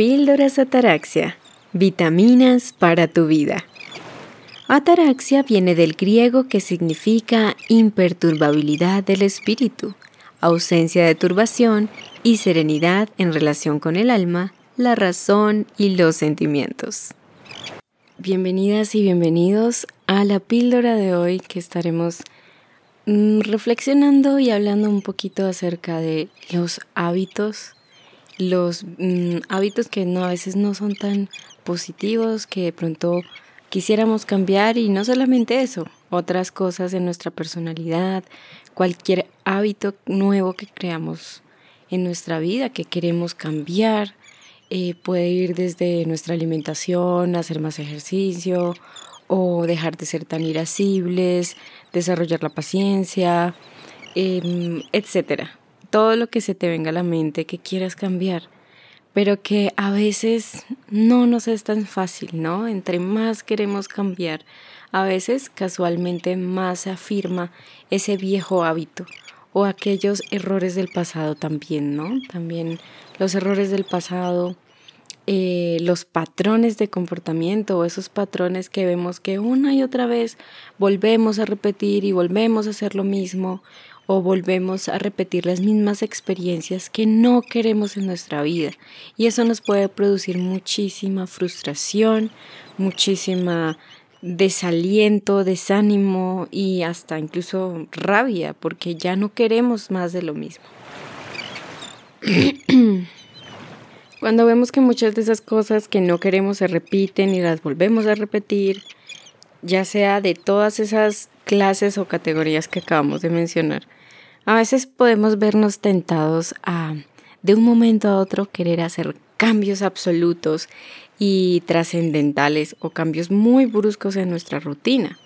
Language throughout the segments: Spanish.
Píldoras Ataraxia. Vitaminas para tu vida. Ataraxia viene del griego que significa imperturbabilidad del espíritu, ausencia de turbación y serenidad en relación con el alma, la razón y los sentimientos. Bienvenidas y bienvenidos a la píldora de hoy que estaremos mm, reflexionando y hablando un poquito acerca de los hábitos los mm, hábitos que no a veces no son tan positivos, que de pronto quisiéramos cambiar y no solamente eso, otras cosas en nuestra personalidad, cualquier hábito nuevo que creamos en nuestra vida, que queremos cambiar, eh, puede ir desde nuestra alimentación, hacer más ejercicio o dejar de ser tan irascibles, desarrollar la paciencia, eh, etcétera todo lo que se te venga a la mente que quieras cambiar, pero que a veces no nos es tan fácil, ¿no? Entre más queremos cambiar, a veces casualmente más se afirma ese viejo hábito o aquellos errores del pasado también, ¿no? También los errores del pasado, eh, los patrones de comportamiento o esos patrones que vemos que una y otra vez volvemos a repetir y volvemos a hacer lo mismo o volvemos a repetir las mismas experiencias que no queremos en nuestra vida. Y eso nos puede producir muchísima frustración, muchísima desaliento, desánimo y hasta incluso rabia, porque ya no queremos más de lo mismo. Cuando vemos que muchas de esas cosas que no queremos se repiten y las volvemos a repetir, ya sea de todas esas clases o categorías que acabamos de mencionar, a veces podemos vernos tentados a, de un momento a otro, querer hacer cambios absolutos y trascendentales o cambios muy bruscos en nuestra rutina.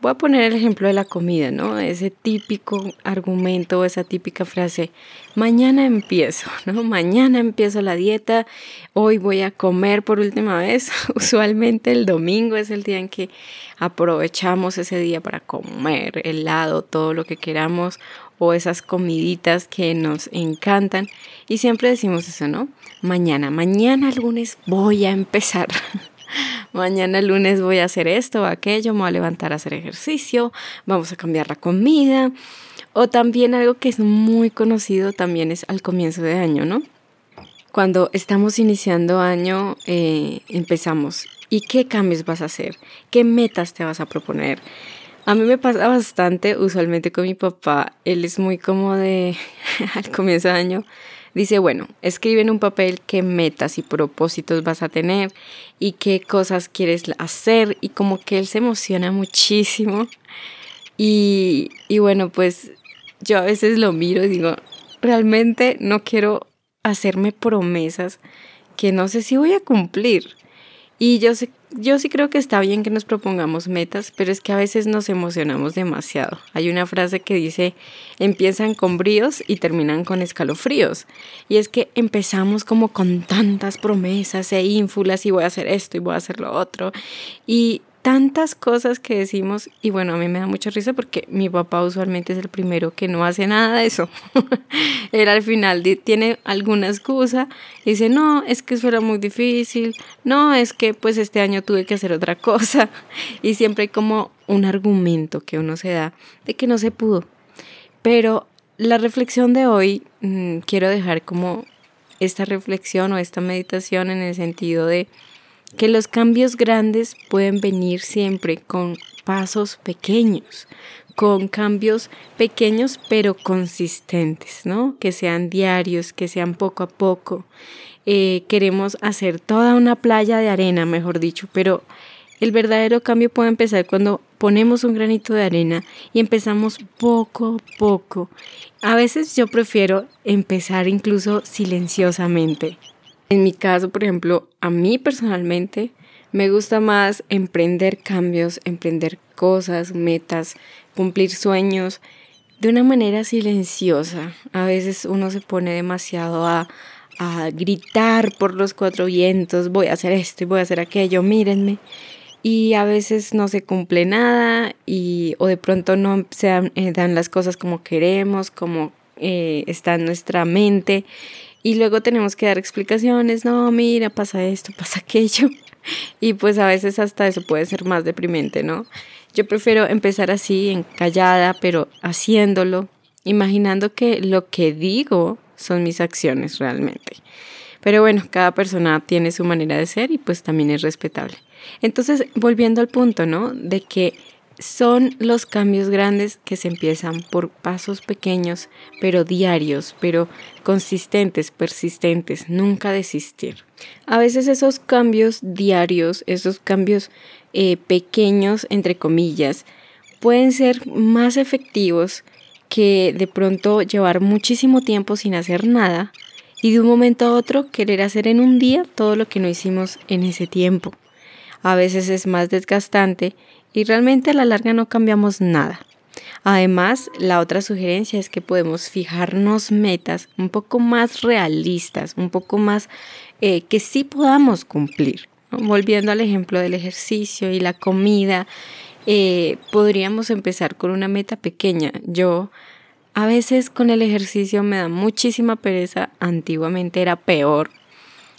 Voy a poner el ejemplo de la comida, ¿no? Ese típico argumento, esa típica frase, mañana empiezo, ¿no? Mañana empiezo la dieta, hoy voy a comer por última vez. Usualmente el domingo es el día en que aprovechamos ese día para comer helado, todo lo que queramos, o esas comiditas que nos encantan. Y siempre decimos eso, ¿no? Mañana, mañana lunes voy a empezar. mañana lunes voy a hacer esto o aquello, me voy a levantar a hacer ejercicio, vamos a cambiar la comida. O también algo que es muy conocido también es al comienzo de año, ¿no? Cuando estamos iniciando año, eh, empezamos. ¿Y qué cambios vas a hacer? ¿Qué metas te vas a proponer? A mí me pasa bastante, usualmente con mi papá, él es muy como de, al comienzo de año, dice, bueno, escribe en un papel qué metas y propósitos vas a tener y qué cosas quieres hacer y como que él se emociona muchísimo. Y, y bueno, pues yo a veces lo miro y digo, realmente no quiero hacerme promesas que no sé si voy a cumplir. Y yo sé yo sí creo que está bien que nos propongamos metas, pero es que a veces nos emocionamos demasiado. Hay una frase que dice, empiezan con bríos y terminan con escalofríos. Y es que empezamos como con tantas promesas e ínfulas y voy a hacer esto y voy a hacer lo otro. Y tantas cosas que decimos y bueno, a mí me da mucha risa porque mi papá usualmente es el primero que no hace nada de eso. Él al final tiene alguna excusa, dice, no, es que eso era muy difícil, no, es que pues este año tuve que hacer otra cosa y siempre hay como un argumento que uno se da de que no se pudo. Pero la reflexión de hoy mm, quiero dejar como esta reflexión o esta meditación en el sentido de que los cambios grandes pueden venir siempre con pasos pequeños, con cambios pequeños pero consistentes, ¿no? Que sean diarios, que sean poco a poco. Eh, queremos hacer toda una playa de arena, mejor dicho, pero el verdadero cambio puede empezar cuando ponemos un granito de arena y empezamos poco a poco. A veces yo prefiero empezar incluso silenciosamente, en mi caso, por ejemplo, a mí personalmente me gusta más emprender cambios, emprender cosas, metas, cumplir sueños de una manera silenciosa. A veces uno se pone demasiado a, gritar por los cuatro vientos, voy a hacer esto y voy a hacer aquello, mírenme. Y a veces no se cumple nada y o de pronto no se dan, eh, dan las cosas como queremos, como eh, está en nuestra mente y luego tenemos que dar explicaciones, no, mira, pasa esto, pasa aquello. Y pues a veces hasta eso puede ser más deprimente, ¿no? Yo prefiero empezar así, en callada, pero haciéndolo, imaginando que lo que digo son mis acciones realmente. Pero bueno, cada persona tiene su manera de ser y pues también es respetable. Entonces, volviendo al punto, ¿no? De que son los cambios grandes que se empiezan por pasos pequeños, pero diarios, pero consistentes, persistentes, nunca desistir. A veces esos cambios diarios, esos cambios eh, pequeños, entre comillas, pueden ser más efectivos que de pronto llevar muchísimo tiempo sin hacer nada y de un momento a otro querer hacer en un día todo lo que no hicimos en ese tiempo. A veces es más desgastante y realmente a la larga no cambiamos nada. Además, la otra sugerencia es que podemos fijarnos metas un poco más realistas, un poco más eh, que sí podamos cumplir. Volviendo al ejemplo del ejercicio y la comida, eh, podríamos empezar con una meta pequeña. Yo a veces con el ejercicio me da muchísima pereza, antiguamente era peor.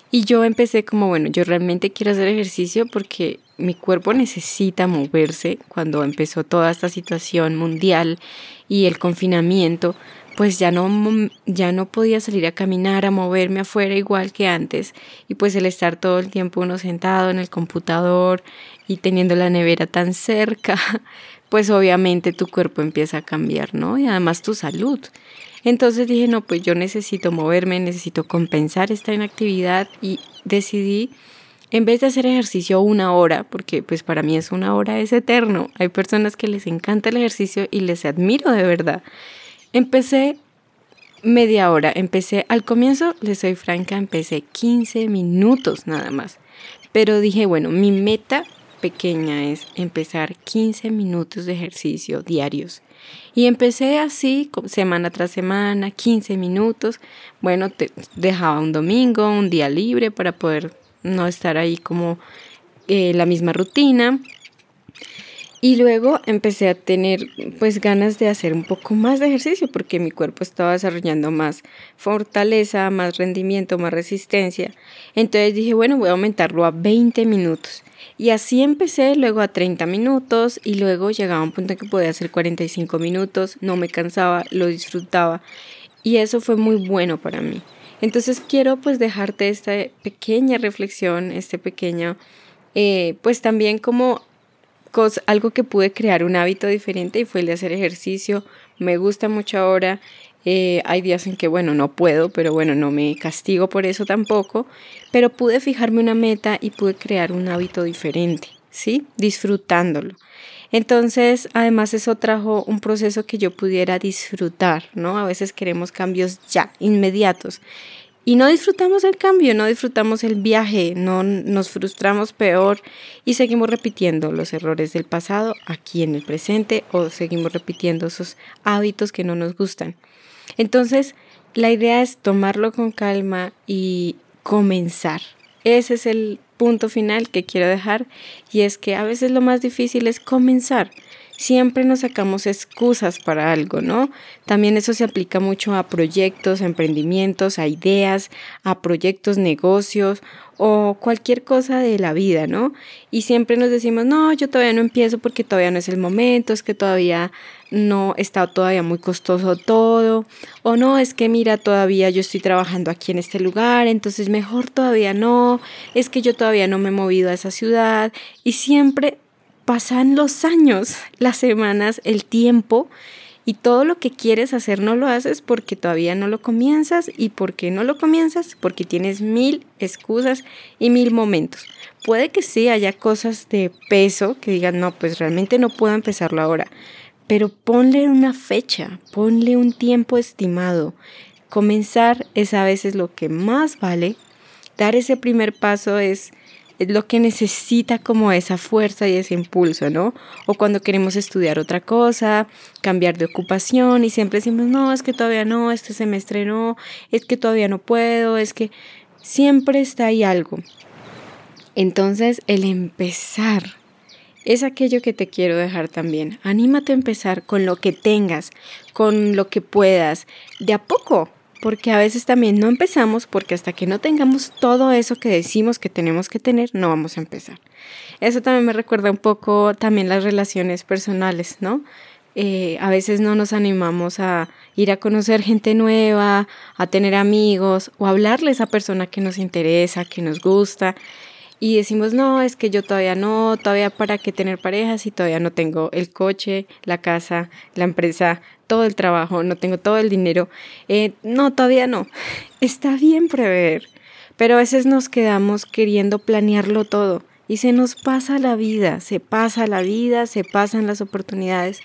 Y yo empecé como, bueno, yo realmente quiero hacer ejercicio porque mi cuerpo necesita moverse cuando empezó toda esta situación mundial y el confinamiento, pues ya no, ya no podía salir a caminar, a moverme afuera igual que antes. Y pues el estar todo el tiempo uno sentado en el computador y teniendo la nevera tan cerca, pues obviamente tu cuerpo empieza a cambiar, ¿no? Y además tu salud. Entonces dije, no, pues yo necesito moverme, necesito compensar esta inactividad y decidí en vez de hacer ejercicio una hora, porque pues para mí es una hora es eterno, hay personas que les encanta el ejercicio y les admiro de verdad. Empecé media hora, empecé al comienzo, les soy franca, empecé 15 minutos nada más. Pero dije, bueno, mi meta pequeña es empezar 15 minutos de ejercicio diarios. Y empecé así, semana tras semana, 15 minutos. Bueno, te dejaba un domingo, un día libre para poder no estar ahí como eh, la misma rutina. Y luego empecé a tener pues ganas de hacer un poco más de ejercicio porque mi cuerpo estaba desarrollando más fortaleza, más rendimiento, más resistencia. Entonces dije, bueno, voy a aumentarlo a 20 minutos. Y así empecé, luego a 30 minutos y luego llegaba un punto en que podía hacer 45 minutos, no me cansaba, lo disfrutaba y eso fue muy bueno para mí. Entonces quiero pues dejarte esta pequeña reflexión, este pequeño, eh, pues también como algo que pude crear un hábito diferente y fue el de hacer ejercicio. Me gusta mucho ahora. Eh, hay días en que, bueno, no puedo, pero bueno, no me castigo por eso tampoco. Pero pude fijarme una meta y pude crear un hábito diferente, ¿sí? Disfrutándolo. Entonces, además eso trajo un proceso que yo pudiera disfrutar, ¿no? A veces queremos cambios ya, inmediatos. Y no disfrutamos el cambio, no disfrutamos el viaje, no nos frustramos peor y seguimos repitiendo los errores del pasado aquí en el presente o seguimos repitiendo esos hábitos que no nos gustan. Entonces, la idea es tomarlo con calma y comenzar. Ese es el punto final que quiero dejar y es que a veces lo más difícil es comenzar. Siempre nos sacamos excusas para algo, ¿no? También eso se aplica mucho a proyectos, a emprendimientos, a ideas, a proyectos, negocios o cualquier cosa de la vida, ¿no? Y siempre nos decimos, no, yo todavía no empiezo porque todavía no es el momento, es que todavía no está todavía muy costoso todo, o no, es que mira, todavía yo estoy trabajando aquí en este lugar, entonces mejor todavía no, es que yo todavía no me he movido a esa ciudad, y siempre pasan los años, las semanas, el tiempo, y todo lo que quieres hacer no lo haces porque todavía no lo comienzas y porque no lo comienzas porque tienes mil excusas y mil momentos. Puede que sí haya cosas de peso que digan, no, pues realmente no puedo empezarlo ahora, pero ponle una fecha, ponle un tiempo estimado. Comenzar es a veces lo que más vale. Dar ese primer paso es es lo que necesita como esa fuerza y ese impulso, ¿no? O cuando queremos estudiar otra cosa, cambiar de ocupación y siempre decimos, no, es que todavía no, este semestre no, es que todavía no puedo, es que siempre está ahí algo. Entonces, el empezar es aquello que te quiero dejar también. Anímate a empezar con lo que tengas, con lo que puedas, de a poco, porque a veces también no empezamos porque hasta que no tengamos todo eso que decimos que tenemos que tener, no vamos a empezar. Eso también me recuerda un poco también las relaciones personales, ¿no? Eh, a veces no nos animamos a ir a conocer gente nueva, a tener amigos o hablarle a esa persona que nos interesa, que nos gusta y decimos, no, es que yo todavía no, todavía para qué tener parejas y todavía no tengo el coche, la casa, la empresa, todo el trabajo, no tengo todo el dinero. Eh, no, todavía no. Está bien prever, pero a veces nos quedamos queriendo planearlo todo y se nos pasa la vida, se pasa la vida, se pasan las oportunidades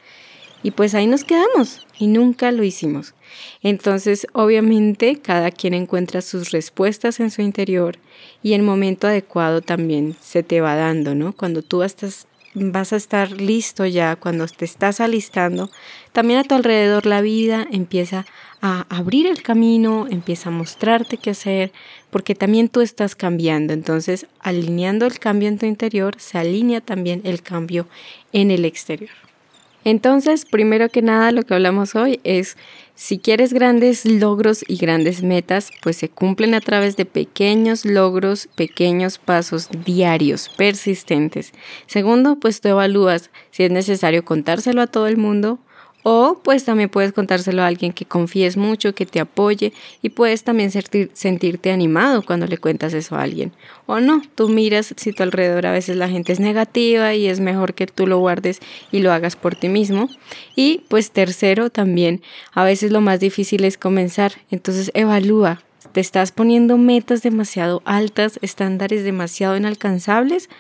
y pues ahí nos quedamos y nunca lo hicimos. Entonces, obviamente, cada quien encuentra sus respuestas en su interior y el momento adecuado también se te va dando, ¿no? Cuando tú estás, vas a estar listo ya, cuando te estás alistando, también a tu alrededor la vida empieza a abrir el camino, empieza a mostrarte qué hacer, porque también tú estás cambiando. Entonces, alineando el cambio en tu interior, se alinea también el cambio en el exterior. Entonces, primero que nada, lo que hablamos hoy es, si quieres grandes logros y grandes metas, pues se cumplen a través de pequeños logros, pequeños pasos diarios, persistentes. Segundo, pues tú evalúas si es necesario contárselo a todo el mundo o pues también puedes contárselo a alguien que confíes mucho, que te apoye y puedes también sentirte animado cuando le cuentas eso a alguien. O no, tú miras si tu alrededor a veces la gente es negativa y es mejor que tú lo guardes y lo hagas por ti mismo. Y pues tercero también, a veces lo más difícil es comenzar. Entonces evalúa, ¿Te estás poniendo metas demasiado altas, estándares demasiado inalcanzables?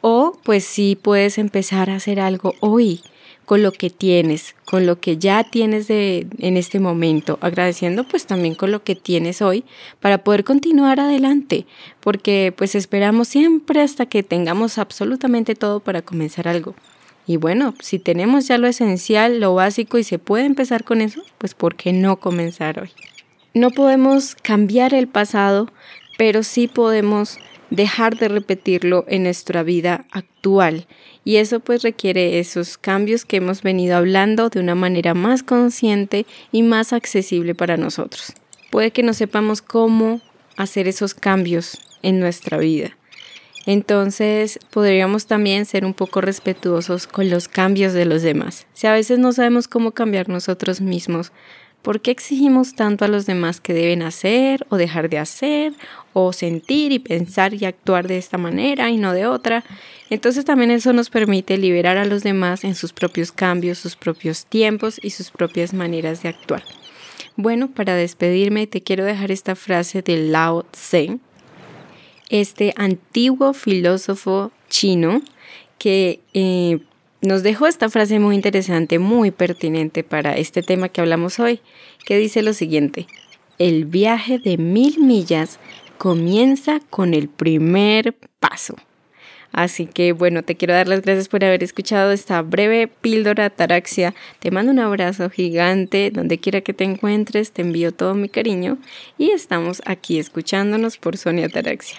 O pues sí puedes empezar a hacer algo hoy con lo que tienes, con lo que ya tienes de, en este momento, agradeciendo pues también con lo que tienes hoy para poder continuar adelante, porque pues esperamos siempre hasta que tengamos absolutamente todo para comenzar algo. Y bueno, si tenemos ya lo esencial, lo básico y se puede empezar con eso, pues ¿por qué no comenzar hoy? No podemos cambiar el pasado, pero sí podemos dejar de repetirlo en nuestra vida actual. Y eso pues requiere esos cambios que hemos venido hablando de una manera más consciente y más accesible para nosotros. Puede que no sepamos cómo hacer esos cambios en nuestra vida. Entonces podríamos también ser un poco respetuosos con los cambios de los demás. Si a veces no sabemos cómo cambiar nosotros mismos, ¿Por qué exigimos tanto a los demás que deben hacer o dejar de hacer o sentir y pensar y actuar de esta manera y no de otra? Entonces también eso nos permite liberar a los demás en sus propios cambios, sus propios tiempos y sus propias maneras de actuar. Bueno, para despedirme te quiero dejar esta frase de Lao Tse, este antiguo filósofo chino que eh, nos dejó esta frase muy interesante, muy pertinente para este tema que hablamos hoy, que dice lo siguiente, el viaje de mil millas comienza con el primer paso. Así que bueno, te quiero dar las gracias por haber escuchado esta breve píldora ataraxia. Te mando un abrazo gigante, donde quiera que te encuentres, te envío todo mi cariño y estamos aquí escuchándonos por Sonia Ataraxia.